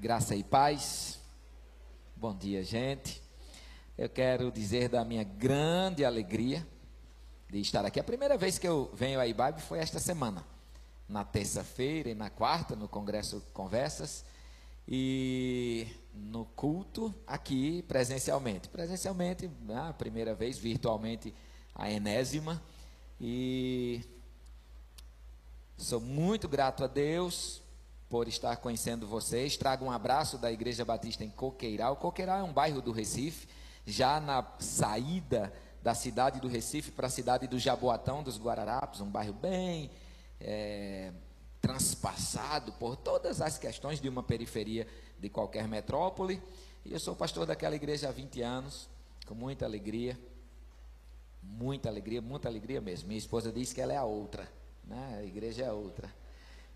Graça e paz. Bom dia, gente. Eu quero dizer da minha grande alegria de estar aqui. A primeira vez que eu venho a Ibabe foi esta semana, na terça-feira e na quarta, no Congresso Conversas, e no culto aqui presencialmente. Presencialmente, a primeira vez, virtualmente, a enésima. E sou muito grato a Deus por estar conhecendo vocês. Trago um abraço da Igreja Batista em Coqueiral. Coqueiral é um bairro do Recife, já na saída da cidade do Recife para a cidade do Jaboatão dos Guararapes, um bairro bem é, transpassado por todas as questões de uma periferia de qualquer metrópole. E eu sou pastor daquela igreja há 20 anos, com muita alegria, muita alegria, muita alegria mesmo. Minha esposa diz que ela é a outra, né? A igreja é a outra.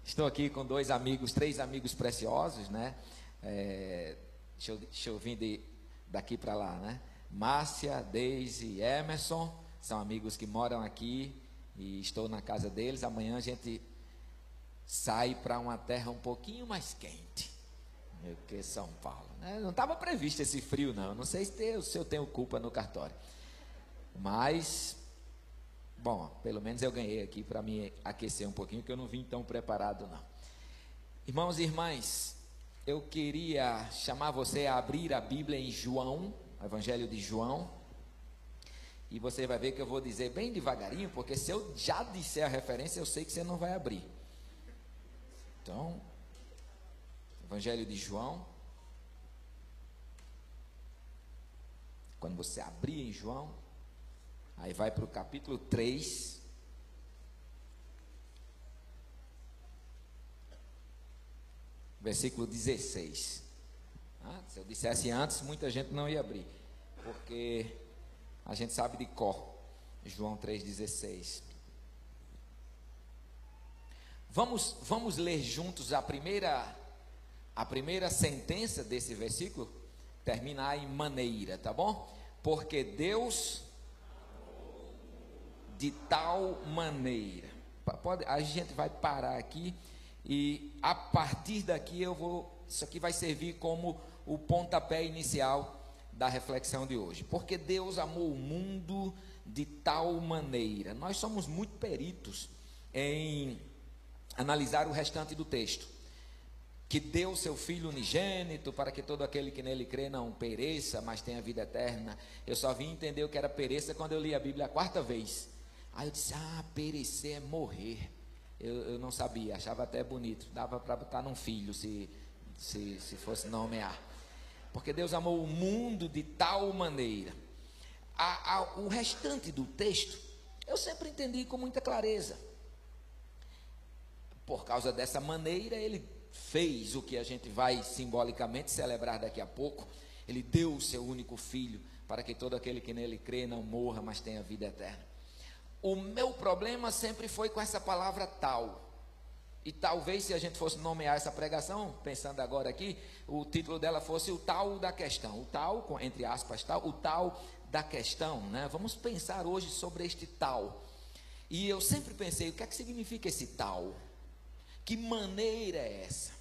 Estou aqui com dois amigos, três amigos preciosos, né? É, deixa, eu, deixa eu vir de, daqui para lá, né? Márcia, Deise e Emerson, são amigos que moram aqui e estou na casa deles. Amanhã a gente sai para uma terra um pouquinho mais quente do que São Paulo. Né? Não estava previsto esse frio, não. Não sei se, eu, se eu tenho culpa no cartório. Mas Bom, pelo menos eu ganhei aqui para me aquecer um pouquinho, que eu não vim tão preparado, não. Irmãos e irmãs, eu queria chamar você a abrir a Bíblia em João, Evangelho de João. E você vai ver que eu vou dizer bem devagarinho, porque se eu já disser a referência, eu sei que você não vai abrir. Então, Evangelho de João. Quando você abrir em João, Aí vai para o capítulo 3. Versículo 16. Ah, se eu dissesse antes, muita gente não ia abrir. Porque a gente sabe de cor. João 3,16. Vamos, vamos ler juntos a primeira, a primeira sentença desse versículo? Terminar em maneira, tá bom? Porque Deus de tal maneira. Pode, a gente vai parar aqui e a partir daqui eu vou. Isso aqui vai servir como o pontapé inicial da reflexão de hoje. Porque Deus amou o mundo de tal maneira. Nós somos muito peritos em analisar o restante do texto. Que deu seu Filho unigênito para que todo aquele que nele crê não pereça, mas tenha vida eterna. Eu só vim entender o que era pereça quando eu li a Bíblia a quarta vez. Aí eu disse: Ah, perecer é morrer. Eu, eu não sabia, achava até bonito. Dava para botar num filho se, se, se fosse nomear. Porque Deus amou o mundo de tal maneira. A, a, o restante do texto, eu sempre entendi com muita clareza. Por causa dessa maneira, ele fez o que a gente vai simbolicamente celebrar daqui a pouco. Ele deu o seu único filho para que todo aquele que nele crê não morra, mas tenha vida eterna. O meu problema sempre foi com essa palavra tal. E talvez se a gente fosse nomear essa pregação, pensando agora aqui, o título dela fosse o tal da questão. O tal, entre aspas, tal, o tal da questão, né? Vamos pensar hoje sobre este tal. E eu sempre pensei, o que é que significa esse tal? Que maneira é essa?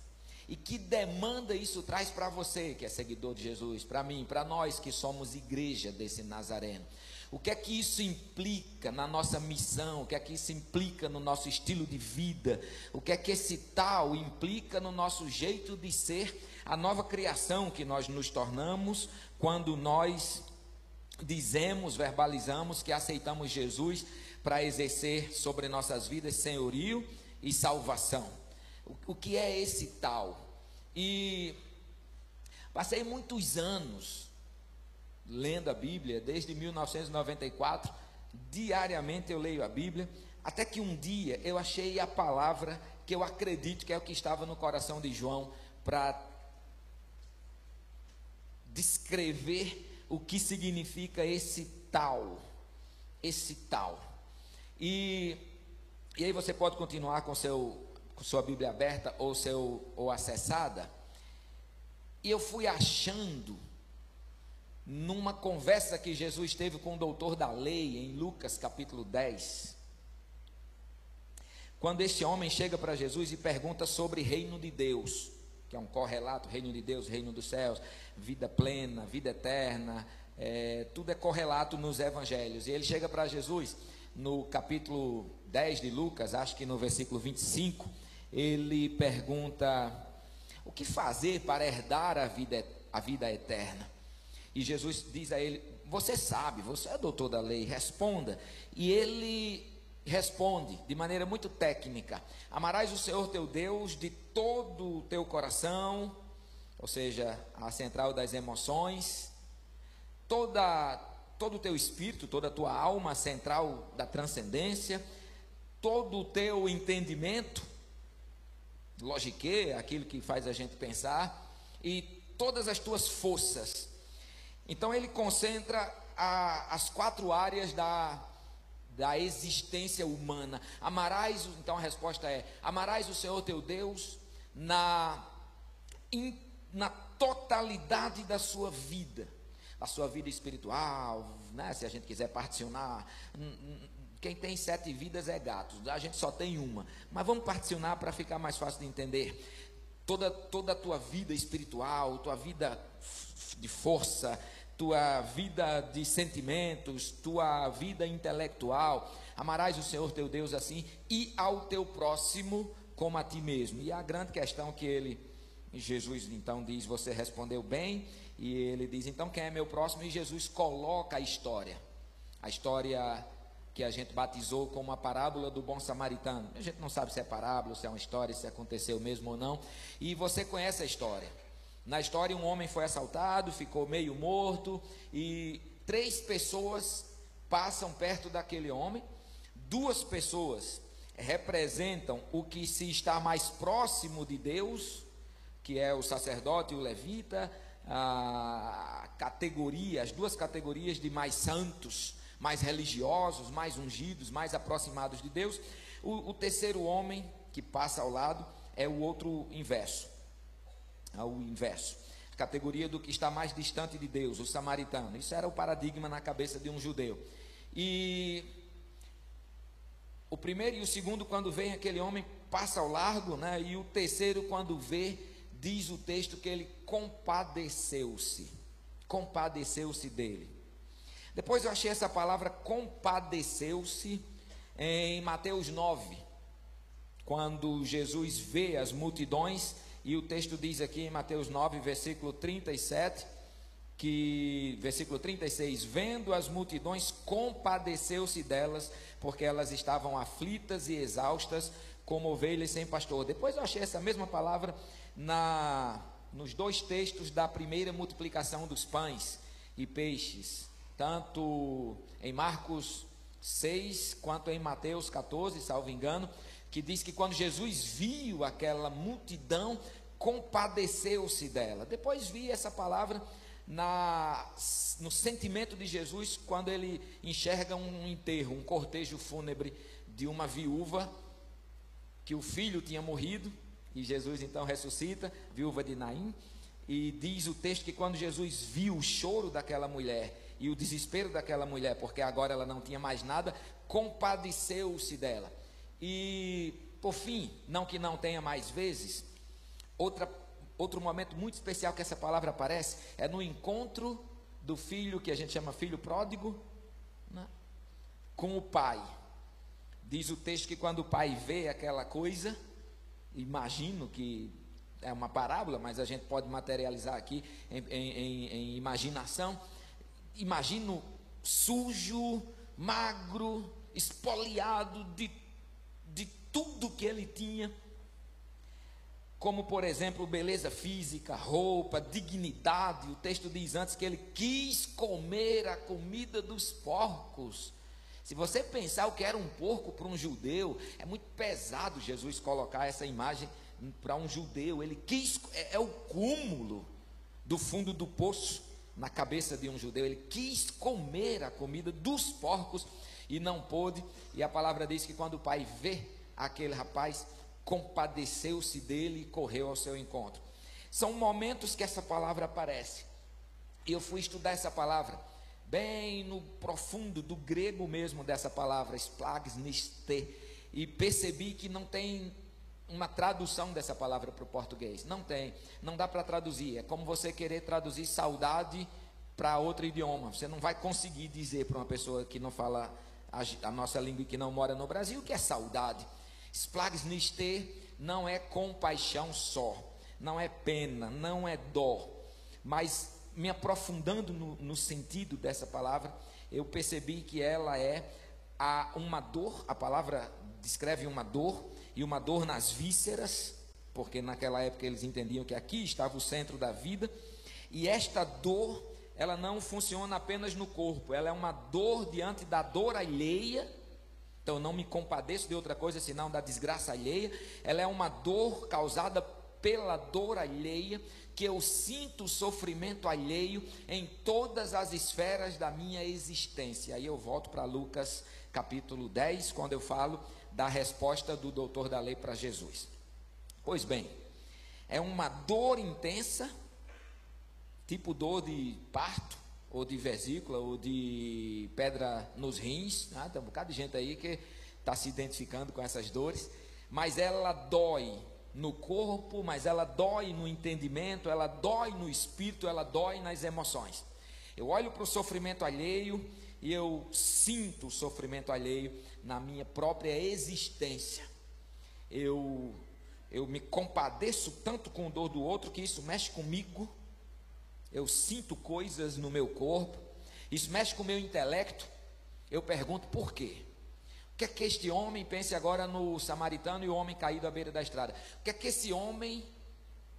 E que demanda isso traz para você que é seguidor de Jesus, para mim, para nós que somos igreja desse Nazareno? O que é que isso implica na nossa missão? O que é que isso implica no nosso estilo de vida? O que é que esse tal implica no nosso jeito de ser, a nova criação que nós nos tornamos quando nós dizemos, verbalizamos que aceitamos Jesus para exercer sobre nossas vidas senhorio e salvação? O, que é esse tal? E passei muitos anos lendo a Bíblia desde 1994. Diariamente eu leio a Bíblia, até que um dia eu achei a palavra que eu acredito que é o que estava no coração de João para descrever o que significa esse tal, esse tal. E, e aí você pode continuar com seu com sua Bíblia aberta ou seu ou acessada. E eu fui achando numa conversa que Jesus teve com o doutor da lei, em Lucas capítulo 10. Quando este homem chega para Jesus e pergunta sobre reino de Deus, que é um correlato, reino de Deus, reino dos céus, vida plena, vida eterna, é, tudo é correlato nos evangelhos. E ele chega para Jesus no capítulo 10 de Lucas, acho que no versículo 25, ele pergunta: O que fazer para herdar a vida, a vida eterna? E Jesus diz a ele: Você sabe, você é doutor da lei, responda. E ele responde de maneira muito técnica: Amarás o Senhor teu Deus de todo o teu coração, ou seja, a central das emoções, toda todo o teu espírito, toda a tua alma, central da transcendência, todo o teu entendimento, logique, aquilo que faz a gente pensar, e todas as tuas forças. Então ele concentra a, as quatro áreas da, da existência humana. Amarás, então a resposta é: amarás o Senhor teu Deus na, in, na totalidade da sua vida a sua vida espiritual, né? se a gente quiser particionar. Quem tem sete vidas é gato, a gente só tem uma. Mas vamos particionar para ficar mais fácil de entender. Toda, toda a tua vida espiritual, tua vida de força, tua vida de sentimentos, tua vida intelectual. Amarás o Senhor teu Deus assim e ao teu próximo como a ti mesmo. E a grande questão que ele, Jesus então diz: Você respondeu bem e ele diz: Então quem é meu próximo? E Jesus coloca a história. A história que a gente batizou como a parábola do bom samaritano. A gente não sabe se é parábola, se é uma história, se aconteceu mesmo ou não. E você conhece a história. Na história, um homem foi assaltado, ficou meio morto, e três pessoas passam perto daquele homem. Duas pessoas representam o que se está mais próximo de Deus, que é o sacerdote e o levita, a categoria, as duas categorias de mais santos, mais religiosos, mais ungidos, mais aproximados de Deus. O, o terceiro homem que passa ao lado é o outro inverso. É o inverso. A categoria do que está mais distante de Deus, o samaritano. Isso era o paradigma na cabeça de um judeu. E o primeiro e o segundo, quando vem aquele homem, passa ao largo, né? E o terceiro, quando vê, diz o texto que ele compadeceu-se. Compadeceu-se dele. Depois eu achei essa palavra compadeceu-se em Mateus 9, quando Jesus vê as multidões, e o texto diz aqui em Mateus 9, versículo 37, que versículo 36, vendo as multidões, compadeceu-se delas, porque elas estavam aflitas e exaustas, como ovelhas sem pastor. Depois eu achei essa mesma palavra na, nos dois textos da primeira multiplicação dos pães e peixes, tanto em Marcos 6 quanto em Mateus 14, salvo engano, que diz que quando Jesus viu aquela multidão, compadeceu-se dela. Depois vi essa palavra na, no sentimento de Jesus quando ele enxerga um enterro, um cortejo fúnebre de uma viúva que o filho tinha morrido e Jesus então ressuscita, viúva de Naim, e diz o texto que quando Jesus viu o choro daquela mulher e o desespero daquela mulher, porque agora ela não tinha mais nada, compadeceu-se dela. E, por fim, não que não tenha mais vezes, outra, outro momento muito especial que essa palavra aparece é no encontro do filho, que a gente chama filho pródigo, né, com o pai. Diz o texto que quando o pai vê aquela coisa, imagino que é uma parábola, mas a gente pode materializar aqui em, em, em imaginação. Imagino sujo, magro, espoliado de, tudo que ele tinha, como por exemplo, beleza física, roupa, dignidade. O texto diz antes que ele quis comer a comida dos porcos. Se você pensar o que era um porco para um judeu, é muito pesado Jesus colocar essa imagem para um judeu. Ele quis, é, é o cúmulo do fundo do poço na cabeça de um judeu. Ele quis comer a comida dos porcos e não pôde. E a palavra diz que quando o pai vê aquele rapaz, compadeceu-se dele e correu ao seu encontro. São momentos que essa palavra aparece. Eu fui estudar essa palavra bem no profundo do grego mesmo dessa palavra, splagniste, e percebi que não tem uma tradução dessa palavra para o português. Não tem. Não dá para traduzir. É como você querer traduzir saudade para outro idioma. Você não vai conseguir dizer para uma pessoa que não fala a, a nossa língua e que não mora no Brasil que é saudade. Splagsnister não é compaixão só, não é pena, não é dó, mas me aprofundando no, no sentido dessa palavra, eu percebi que ela é a, uma dor, a palavra descreve uma dor, e uma dor nas vísceras, porque naquela época eles entendiam que aqui estava o centro da vida, e esta dor, ela não funciona apenas no corpo, ela é uma dor diante da dor alheia, então não me compadeço de outra coisa senão da desgraça alheia, ela é uma dor causada pela dor alheia, que eu sinto sofrimento alheio em todas as esferas da minha existência. Aí eu volto para Lucas capítulo 10, quando eu falo da resposta do doutor da lei para Jesus. Pois bem, é uma dor intensa, tipo dor de parto, ou de vesícula, ou de pedra nos rins. Né? Tem um bocado de gente aí que está se identificando com essas dores, mas ela dói no corpo, mas ela dói no entendimento, ela dói no espírito, ela dói nas emoções. Eu olho para o sofrimento alheio e eu sinto o sofrimento alheio na minha própria existência. Eu eu me compadeço tanto com a dor do outro que isso mexe comigo. Eu sinto coisas no meu corpo, isso mexe com o meu intelecto. Eu pergunto por quê? O que é que este homem, pense agora no samaritano e o homem caído à beira da estrada. O que é que esse homem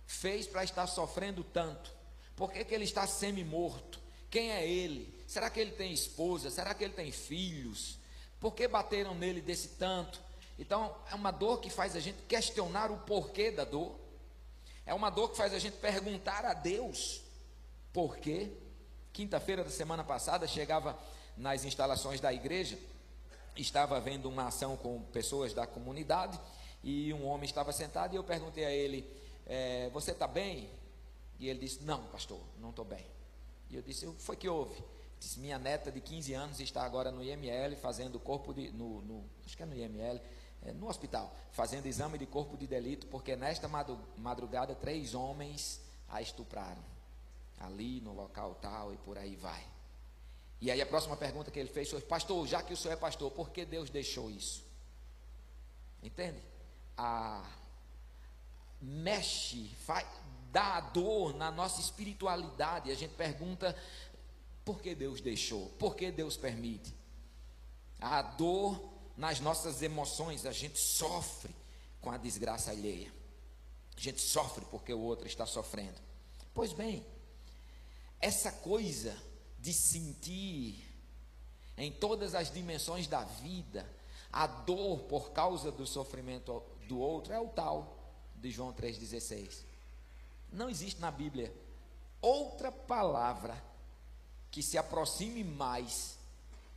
fez para estar sofrendo tanto? Por que, que ele está semi-morto? Quem é ele? Será que ele tem esposa? Será que ele tem filhos? Por que bateram nele desse tanto? Então, é uma dor que faz a gente questionar o porquê da dor. É uma dor que faz a gente perguntar a Deus por quê. Quinta-feira da semana passada, chegava nas instalações da igreja, estava vendo uma ação com pessoas da comunidade e um homem estava sentado e eu perguntei a ele: é, Você está bem? E ele disse: Não, pastor, não estou bem. E eu disse: Foi que houve? Disse, minha neta de 15 anos está agora no IML fazendo corpo de. No, no acho que é no IML, é, no hospital, fazendo exame de corpo de delito, porque nesta madrugada três homens a estupraram. Ali no local tal e por aí vai. E aí a próxima pergunta que ele fez foi: Pastor, já que o senhor é pastor, por que Deus deixou isso? Entende? A mexe, faz, dá dor na nossa espiritualidade. A gente pergunta por que Deus deixou? Por que Deus permite? A dor nas nossas emoções, a gente sofre com a desgraça alheia. A gente sofre porque o outro está sofrendo. Pois bem, essa coisa de sentir em todas as dimensões da vida a dor por causa do sofrimento do outro é o tal de João 3,16. Não existe na Bíblia outra palavra que se aproxime mais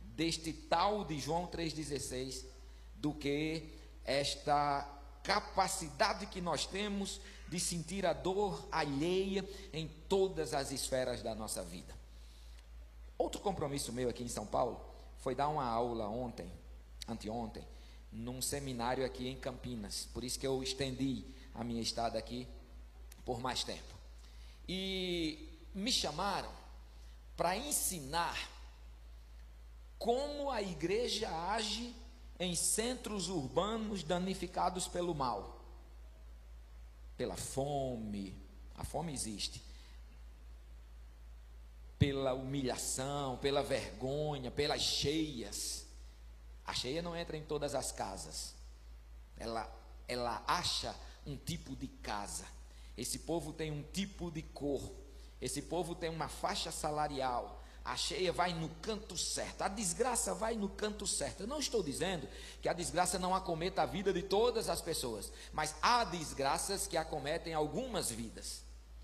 deste tal de João 3,16 do que esta capacidade que nós temos de sentir a dor alheia em todas as esferas da nossa vida. Outro compromisso meu aqui em São Paulo foi dar uma aula ontem, anteontem, num seminário aqui em Campinas. Por isso que eu estendi a minha estada aqui por mais tempo. E me chamaram para ensinar como a igreja age em centros urbanos danificados pelo mal, pela fome, a fome existe, pela humilhação, pela vergonha, pelas cheias. A cheia não entra em todas as casas, ela, ela acha um tipo de casa. Esse povo tem um tipo de cor, esse povo tem uma faixa salarial. A cheia vai no canto certo, a desgraça vai no canto certo. Eu não estou dizendo que a desgraça não acometa a vida de todas as pessoas, mas há desgraças que acometem algumas vidas.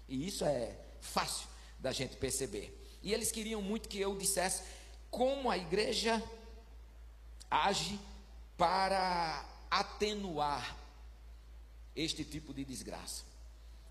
E isso é fácil da gente perceber. E eles queriam muito que eu dissesse como a igreja age para atenuar este tipo de desgraça.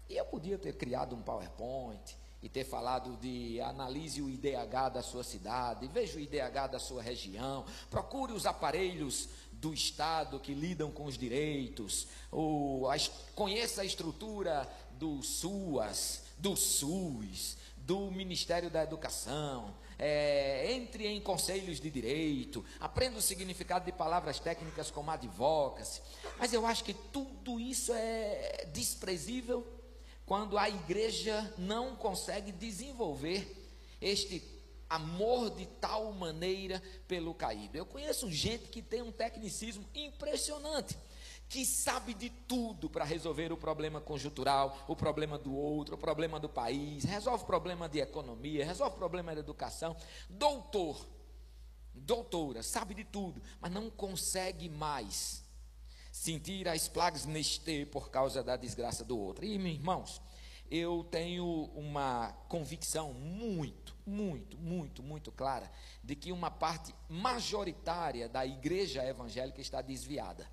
E eu podia ter criado um PowerPoint, e ter falado de analise o IDH da sua cidade, veja o IDH da sua região, procure os aparelhos do Estado que lidam com os direitos, ou conheça a estrutura do SUAS, do SUS, do Ministério da Educação, é, entre em conselhos de direito, aprenda o significado de palavras técnicas como advocacy. Mas eu acho que tudo isso é desprezível quando a igreja não consegue desenvolver este amor de tal maneira pelo caído. Eu conheço gente que tem um tecnicismo impressionante que sabe de tudo para resolver o problema conjuntural, o problema do outro, o problema do país, resolve problema de economia, resolve problema de educação. Doutor, doutora, sabe de tudo, mas não consegue mais sentir as plagas neste por causa da desgraça do outro. E, meus irmãos, eu tenho uma convicção muito, muito, muito, muito clara de que uma parte majoritária da igreja evangélica está desviada.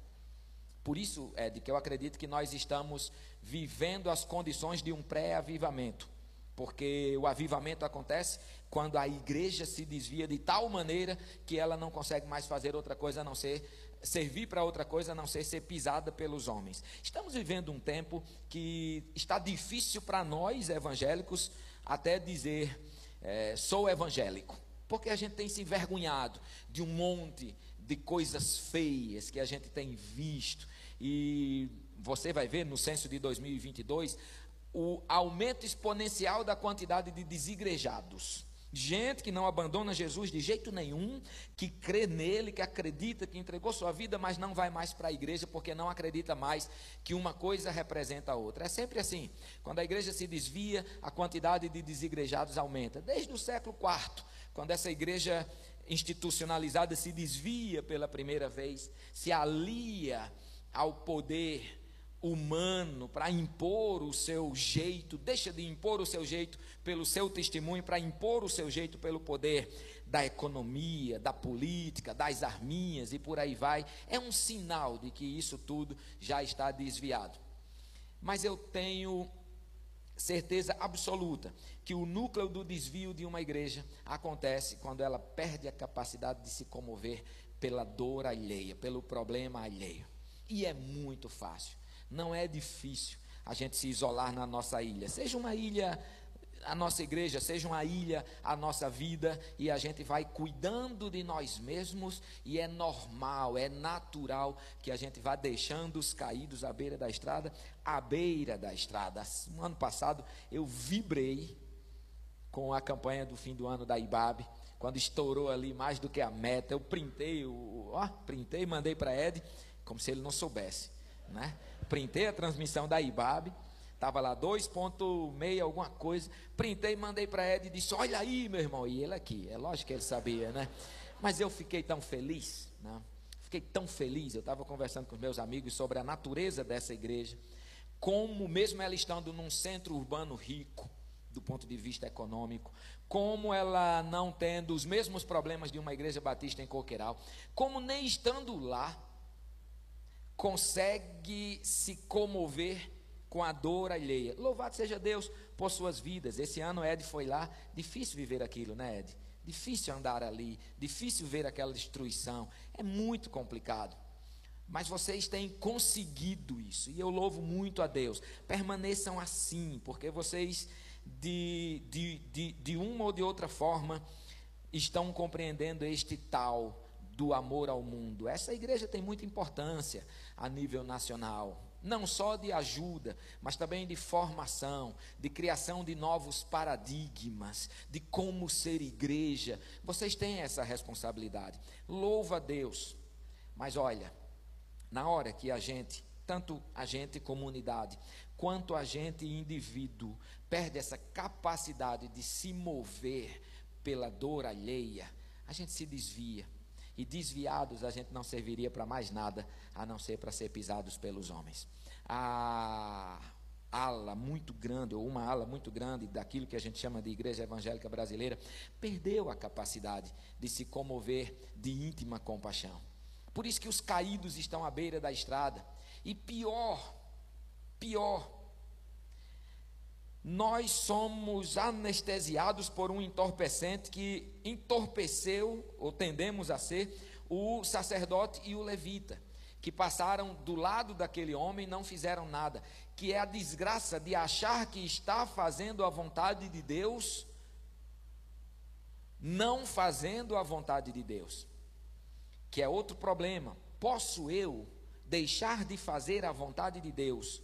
Por isso, é de que eu acredito que nós estamos vivendo as condições de um pré-avivamento. Porque o avivamento acontece quando a igreja se desvia de tal maneira que ela não consegue mais fazer outra coisa a não ser servir para outra coisa a não ser ser pisada pelos homens. Estamos vivendo um tempo que está difícil para nós evangélicos até dizer é, sou evangélico, porque a gente tem se envergonhado de um monte de coisas feias que a gente tem visto. E você vai ver no censo de 2022 o aumento exponencial da quantidade de desigrejados. Gente que não abandona Jesus de jeito nenhum, que crê nele, que acredita, que entregou sua vida, mas não vai mais para a igreja porque não acredita mais que uma coisa representa a outra. É sempre assim. Quando a igreja se desvia, a quantidade de desigrejados aumenta. Desde o século IV, quando essa igreja institucionalizada se desvia pela primeira vez, se alia ao poder humano para impor o seu jeito, deixa de impor o seu jeito pelo seu testemunho, para impor o seu jeito pelo poder da economia, da política, das arminhas e por aí vai, é um sinal de que isso tudo já está desviado. Mas eu tenho certeza absoluta que o núcleo do desvio de uma igreja acontece quando ela perde a capacidade de se comover pela dor alheia, pelo problema alheio. E é muito fácil, não é difícil a gente se isolar na nossa ilha, seja uma ilha a nossa igreja seja uma ilha, a nossa vida, e a gente vai cuidando de nós mesmos, e é normal, é natural que a gente vá deixando os caídos à beira da estrada, à beira da estrada. No ano passado eu vibrei com a campanha do fim do ano da IBAB, quando estourou ali mais do que a meta, eu printei, ó, printei mandei para Ed, como se ele não soubesse, né? Printei a transmissão da IBAB, Estava lá 2.6 alguma coisa. Printei, mandei para Ed e disse: Olha aí, meu irmão. E ele aqui. É lógico que ele sabia, né? Mas eu fiquei tão feliz, né? Fiquei tão feliz. Eu estava conversando com meus amigos sobre a natureza dessa igreja. Como, mesmo ela estando num centro urbano rico, do ponto de vista econômico, como ela não tendo os mesmos problemas de uma igreja batista em Coqueiral, como nem estando lá, consegue se comover com a dor alheia. Louvado seja Deus por suas vidas. Esse ano Ed foi lá, difícil viver aquilo, né, Ed? Difícil andar ali, difícil ver aquela destruição. É muito complicado. Mas vocês têm conseguido isso, e eu louvo muito a Deus. Permaneçam assim, porque vocês, de, de, de, de uma ou de outra forma, estão compreendendo este tal do amor ao mundo. Essa igreja tem muita importância a nível nacional não só de ajuda, mas também de formação, de criação de novos paradigmas, de como ser igreja. Vocês têm essa responsabilidade. Louva a Deus. Mas olha, na hora que a gente, tanto a gente comunidade, quanto a gente indivíduo, perde essa capacidade de se mover pela dor alheia, a gente se desvia e desviados a gente não serviria para mais nada a não ser para ser pisados pelos homens. A ala muito grande, ou uma ala muito grande daquilo que a gente chama de igreja evangélica brasileira, perdeu a capacidade de se comover de íntima compaixão. Por isso que os caídos estão à beira da estrada. E pior, pior, nós somos anestesiados por um entorpecente que entorpeceu, ou tendemos a ser, o sacerdote e o levita, que passaram do lado daquele homem e não fizeram nada, que é a desgraça de achar que está fazendo a vontade de Deus, não fazendo a vontade de Deus, que é outro problema. Posso eu deixar de fazer a vontade de Deus,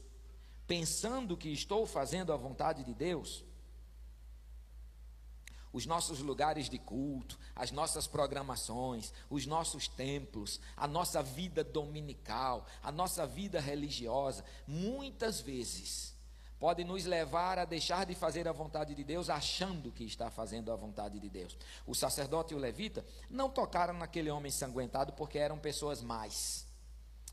pensando que estou fazendo a vontade de Deus? os nossos lugares de culto, as nossas programações, os nossos templos, a nossa vida dominical, a nossa vida religiosa, muitas vezes pode nos levar a deixar de fazer a vontade de Deus achando que está fazendo a vontade de Deus. O sacerdote e o levita não tocaram naquele homem sanguentado porque eram pessoas mais.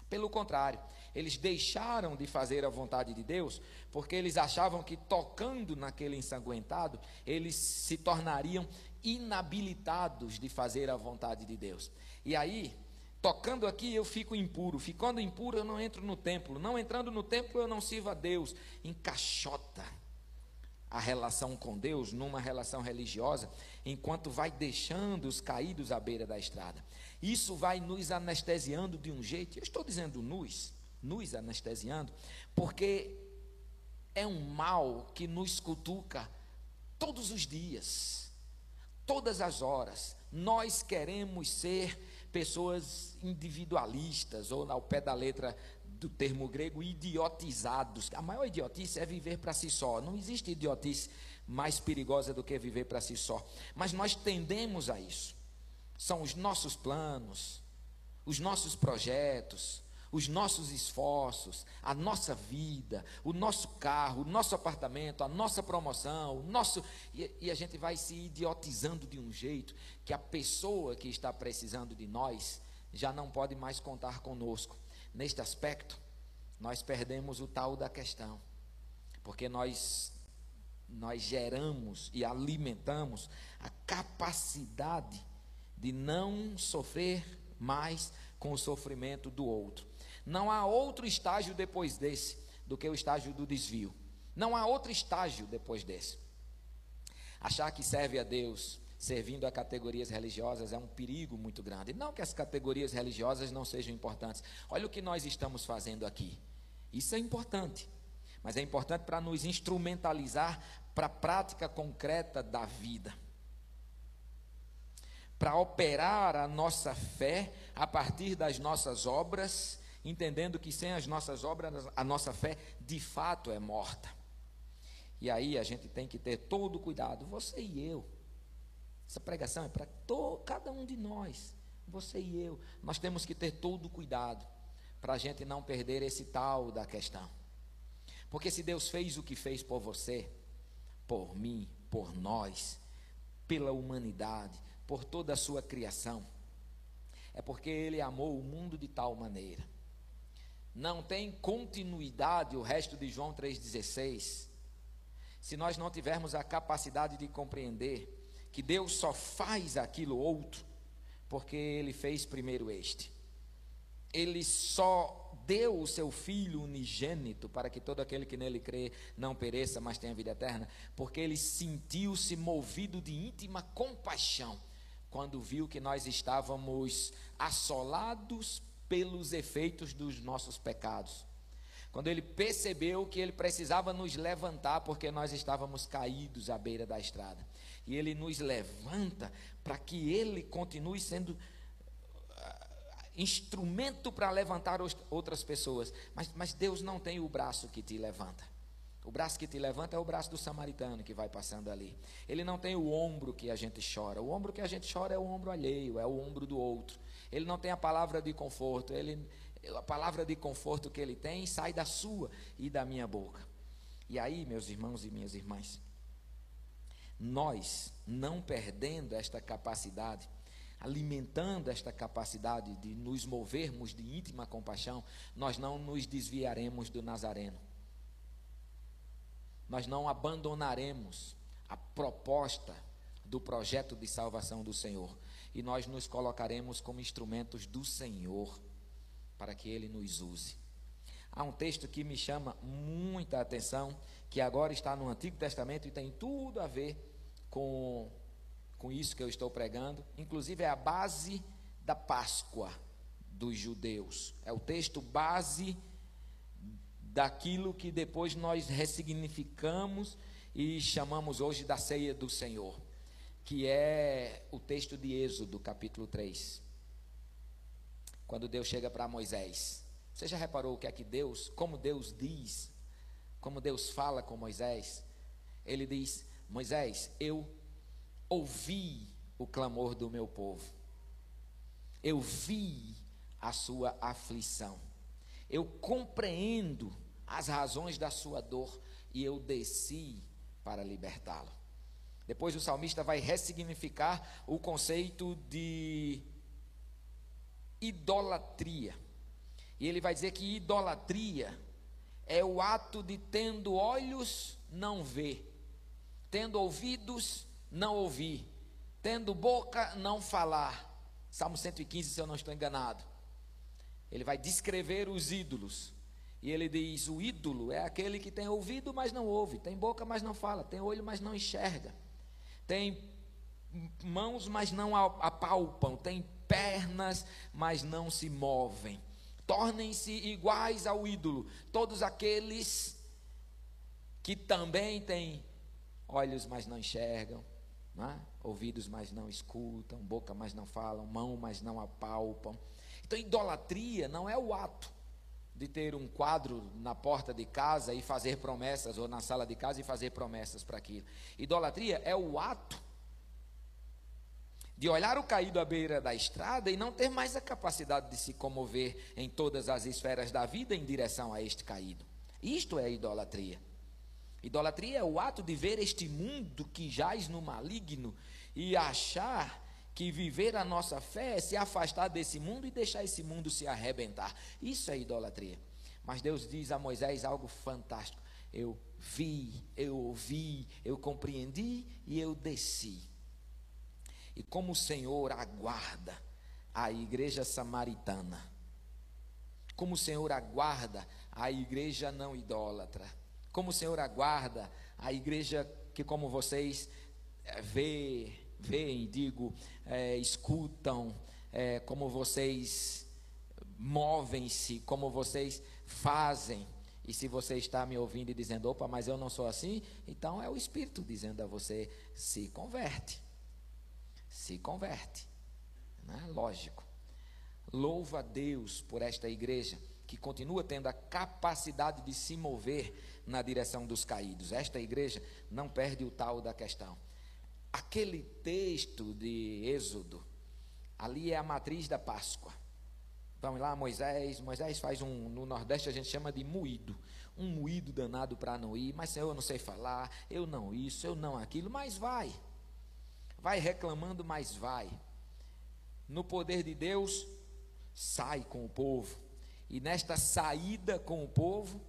Pelo contrário, eles deixaram de fazer a vontade de Deus porque eles achavam que tocando naquele ensanguentado, eles se tornariam inabilitados de fazer a vontade de Deus. E aí, tocando aqui eu fico impuro, ficando impuro eu não entro no templo, não entrando no templo eu não sirvo a Deus. Encaixota a relação com Deus numa relação religiosa, enquanto vai deixando os caídos à beira da estrada. Isso vai nos anestesiando de um jeito, eu estou dizendo nos, nos anestesiando, porque é um mal que nos cutuca todos os dias, todas as horas. Nós queremos ser pessoas individualistas, ou ao pé da letra do termo grego, idiotizados. A maior idiotice é viver para si só. Não existe idiotice mais perigosa do que viver para si só. Mas nós tendemos a isso. São os nossos planos, os nossos projetos, os nossos esforços, a nossa vida, o nosso carro, o nosso apartamento, a nossa promoção, o nosso. E, e, a gente vai se idiotizando de um jeito que a pessoa que está precisando de nós já não pode mais contar conosco. Neste aspecto, nós perdemos o tal da questão, porque nós. Nós geramos e alimentamos a capacidade de não sofrer mais com o sofrimento do outro. Não há outro estágio depois desse do que o estágio do desvio. Não há outro estágio depois desse. Achar que serve a Deus servindo a categorias religiosas é um perigo muito grande. Não que as categorias religiosas não sejam importantes. Olha o que nós estamos fazendo aqui. Isso é importante. Mas é importante para nos instrumentalizar para a prática concreta da vida. Para operar a nossa fé a partir das nossas obras entendendo que sem as nossas obras a nossa fé de fato é morta. E aí a gente tem que ter todo o cuidado, você e eu. Essa pregação é para cada um de nós, você e eu. Nós temos que ter todo o cuidado para a gente não perder esse tal da questão. Porque se Deus fez o que fez por você, por mim, por nós, pela humanidade, por toda a sua criação, é porque Ele amou o mundo de tal maneira não tem continuidade o resto de João 3,16, se nós não tivermos a capacidade de compreender que Deus só faz aquilo outro, porque Ele fez primeiro este. Ele só deu o seu Filho unigênito para que todo aquele que nele crê não pereça, mas tenha vida eterna, porque Ele sentiu-se movido de íntima compaixão quando viu que nós estávamos assolados pelos efeitos dos nossos pecados. Quando ele percebeu que ele precisava nos levantar porque nós estávamos caídos à beira da estrada. E ele nos levanta para que ele continue sendo ah, instrumento para levantar outras pessoas. Mas, mas Deus não tem o braço que te levanta. O braço que te levanta é o braço do samaritano que vai passando ali. Ele não tem o ombro que a gente chora. O ombro que a gente chora é o ombro alheio, é o ombro do outro. Ele não tem a palavra de conforto. Ele, a palavra de conforto que ele tem sai da sua e da minha boca. E aí, meus irmãos e minhas irmãs, nós não perdendo esta capacidade, alimentando esta capacidade de nos movermos de íntima compaixão, nós não nos desviaremos do Nazareno. Nós não abandonaremos a proposta do projeto de salvação do Senhor e nós nos colocaremos como instrumentos do Senhor para que Ele nos use. Há um texto que me chama muita atenção, que agora está no Antigo Testamento e tem tudo a ver com, com isso que eu estou pregando, inclusive é a base da Páscoa dos judeus. É o texto base daquilo que depois nós ressignificamos e chamamos hoje da ceia do Senhor, que é o texto de Êxodo, capítulo 3. Quando Deus chega para Moisés. Você já reparou o que é que Deus, como Deus diz, como Deus fala com Moisés? Ele diz: Moisés, eu ouvi o clamor do meu povo, eu vi a sua aflição, eu compreendo as razões da sua dor e eu desci para libertá-lo. Depois o salmista vai ressignificar o conceito de idolatria. E ele vai dizer que idolatria é o ato de tendo olhos não ver, tendo ouvidos não ouvir, tendo boca não falar. Salmo 115, se eu não estou enganado. Ele vai descrever os ídolos. E ele diz: o ídolo é aquele que tem ouvido, mas não ouve, tem boca, mas não fala, tem olho, mas não enxerga, tem mãos, mas não apalpam, tem pernas, mas não se movem. Tornem-se iguais ao ídolo, todos aqueles que também têm olhos, mas não enxergam, não é? ouvidos, mas não escutam, boca, mas não falam, mão, mas não apalpam. Então, idolatria não é o ato de ter um quadro na porta de casa e fazer promessas, ou na sala de casa e fazer promessas para aquilo. Idolatria é o ato de olhar o caído à beira da estrada e não ter mais a capacidade de se comover em todas as esferas da vida em direção a este caído. Isto é idolatria. Idolatria é o ato de ver este mundo que jaz no maligno e achar que viver a nossa fé é se afastar desse mundo e deixar esse mundo se arrebentar. Isso é idolatria. Mas Deus diz a Moisés algo fantástico. Eu vi, eu ouvi, eu compreendi e eu desci. E como o Senhor aguarda a igreja samaritana, como o Senhor aguarda a igreja não idólatra, como o Senhor aguarda a igreja que, como vocês eh, vê, digo, é, escutam, é, como vocês movem-se, como vocês fazem. E se você está me ouvindo e dizendo, opa, mas eu não sou assim, então é o Espírito dizendo a você: se converte. Se converte. Né? Lógico. Louva a Deus por esta igreja que continua tendo a capacidade de se mover na direção dos caídos. Esta igreja não perde o tal da questão. Aquele texto de Êxodo, ali é a matriz da Páscoa. Vamos lá, Moisés. Moisés faz um, no Nordeste a gente chama de moído. Um moído danado para não ir. Mas eu não sei falar, eu não isso, eu não aquilo. Mas vai. Vai reclamando, mas vai. No poder de Deus, sai com o povo. E nesta saída com o povo,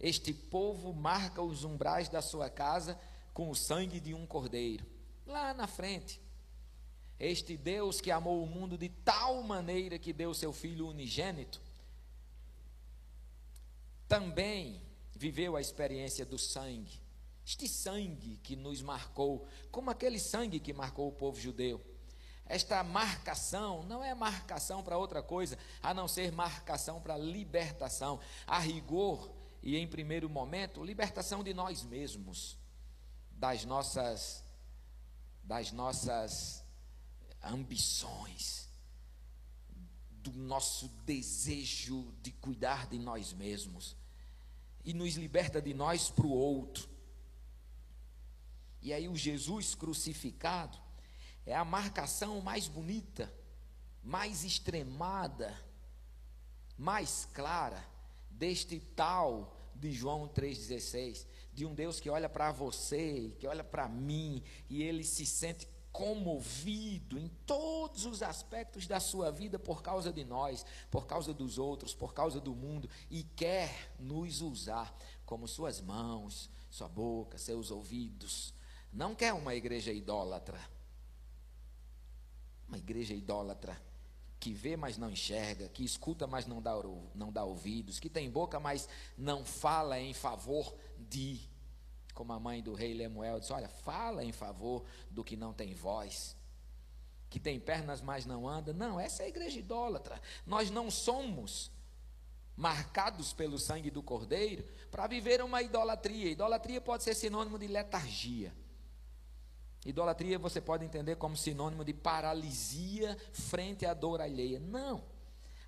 este povo marca os umbrais da sua casa com o sangue de um cordeiro. Lá na frente. Este Deus que amou o mundo de tal maneira que deu seu filho unigênito, também viveu a experiência do sangue. Este sangue que nos marcou, como aquele sangue que marcou o povo judeu. Esta marcação não é marcação para outra coisa, a não ser marcação para libertação. A rigor, e em primeiro momento, libertação de nós mesmos das nossas das nossas ambições, do nosso desejo de cuidar de nós mesmos e nos liberta de nós para o outro. E aí o Jesus crucificado é a marcação mais bonita, mais extremada, mais clara deste tal de João 3,16 de um Deus que olha para você, que olha para mim, e ele se sente comovido em todos os aspectos da sua vida por causa de nós, por causa dos outros, por causa do mundo, e quer nos usar como suas mãos, sua boca, seus ouvidos. Não quer uma igreja idólatra. Uma igreja idólatra que vê, mas não enxerga, que escuta, mas não dá, não dá ouvidos, que tem boca, mas não fala em favor de. Como a mãe do rei Lemuel disse: Olha, fala em favor do que não tem voz. Que tem pernas, mas não anda. Não, essa é a igreja idólatra. Nós não somos marcados pelo sangue do Cordeiro para viver uma idolatria. Idolatria pode ser sinônimo de letargia. Idolatria você pode entender como sinônimo de paralisia frente à dor alheia. Não.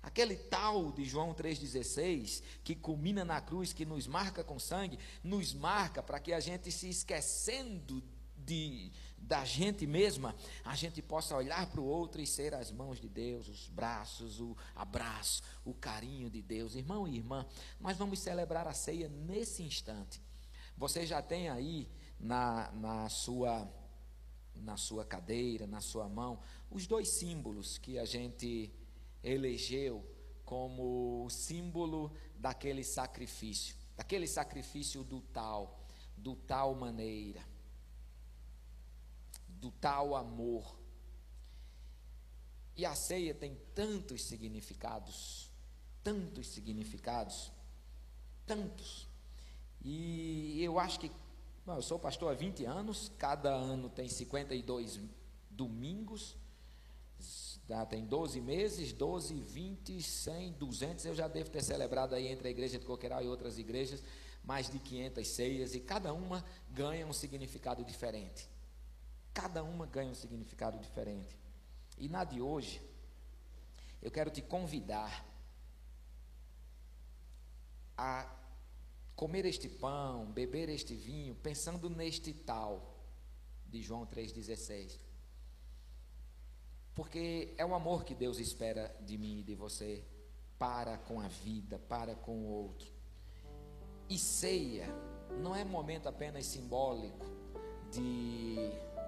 Aquele tal de João 3,16, que culmina na cruz, que nos marca com sangue, nos marca para que a gente se esquecendo de, da gente mesma, a gente possa olhar para o outro e ser as mãos de Deus, os braços, o abraço, o carinho de Deus. Irmão e irmã, nós vamos celebrar a ceia nesse instante. Você já tem aí na, na sua na sua cadeira, na sua mão, os dois símbolos que a gente elegeu como símbolo daquele sacrifício, daquele sacrifício do tal, do tal maneira do tal amor. E a ceia tem tantos significados, tantos significados, tantos. E eu acho que, bom, eu sou pastor há 20 anos, cada ano tem 52 domingos, tem 12 meses, 12, 20, 100, 200, eu já devo ter celebrado aí entre a igreja de Coqueiral e outras igrejas, mais de 500 ceias, e cada uma ganha um significado diferente. Cada uma ganha um significado diferente. E na de hoje, eu quero te convidar a comer este pão, beber este vinho, pensando neste tal de João 3,16. Porque é o amor que Deus espera de mim e de você para com a vida, para com o outro. E ceia não é momento apenas simbólico de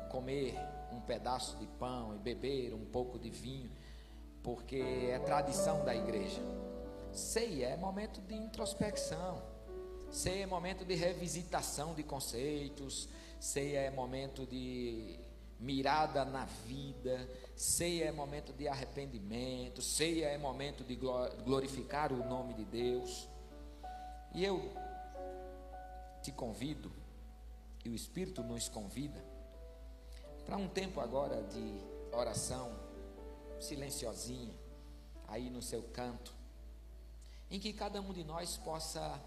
comer um pedaço de pão e beber um pouco de vinho, porque é tradição da igreja. Ceia é momento de introspecção, ceia é momento de revisitação de conceitos, ceia é momento de mirada na vida, ceia é momento de arrependimento, ceia é momento de glorificar o nome de Deus. E eu te convido, e o Espírito nos convida, para um tempo agora de oração, silenciosinha, aí no seu canto, em que cada um de nós possa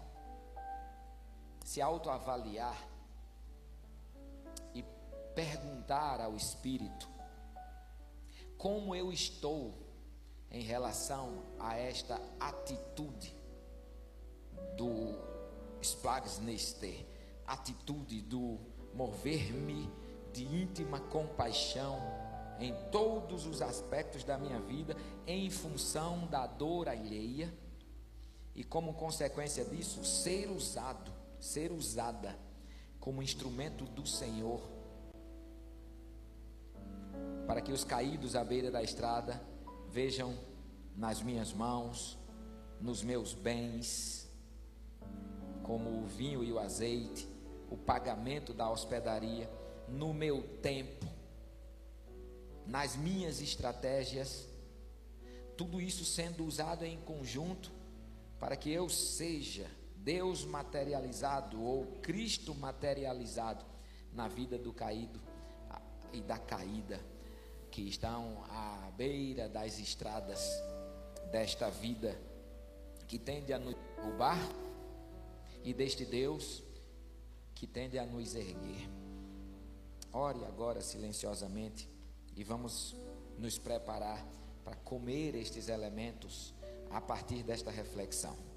se autoavaliar e perguntar ao Espírito como eu estou em relação a esta atitude do Splagsnester, atitude do mover-me de íntima compaixão em todos os aspectos da minha vida, em função da dor alheia, e como consequência disso, ser usado, ser usada como instrumento do Senhor, para que os caídos à beira da estrada vejam nas minhas mãos, nos meus bens, como o vinho e o azeite, o pagamento da hospedaria no meu tempo, nas minhas estratégias, tudo isso sendo usado em conjunto para que eu seja Deus materializado ou Cristo materializado na vida do caído e da caída que estão à beira das estradas desta vida que tende a nos roubar e deste Deus que tende a nos erguer. Ore agora silenciosamente e vamos nos preparar para comer estes elementos a partir desta reflexão.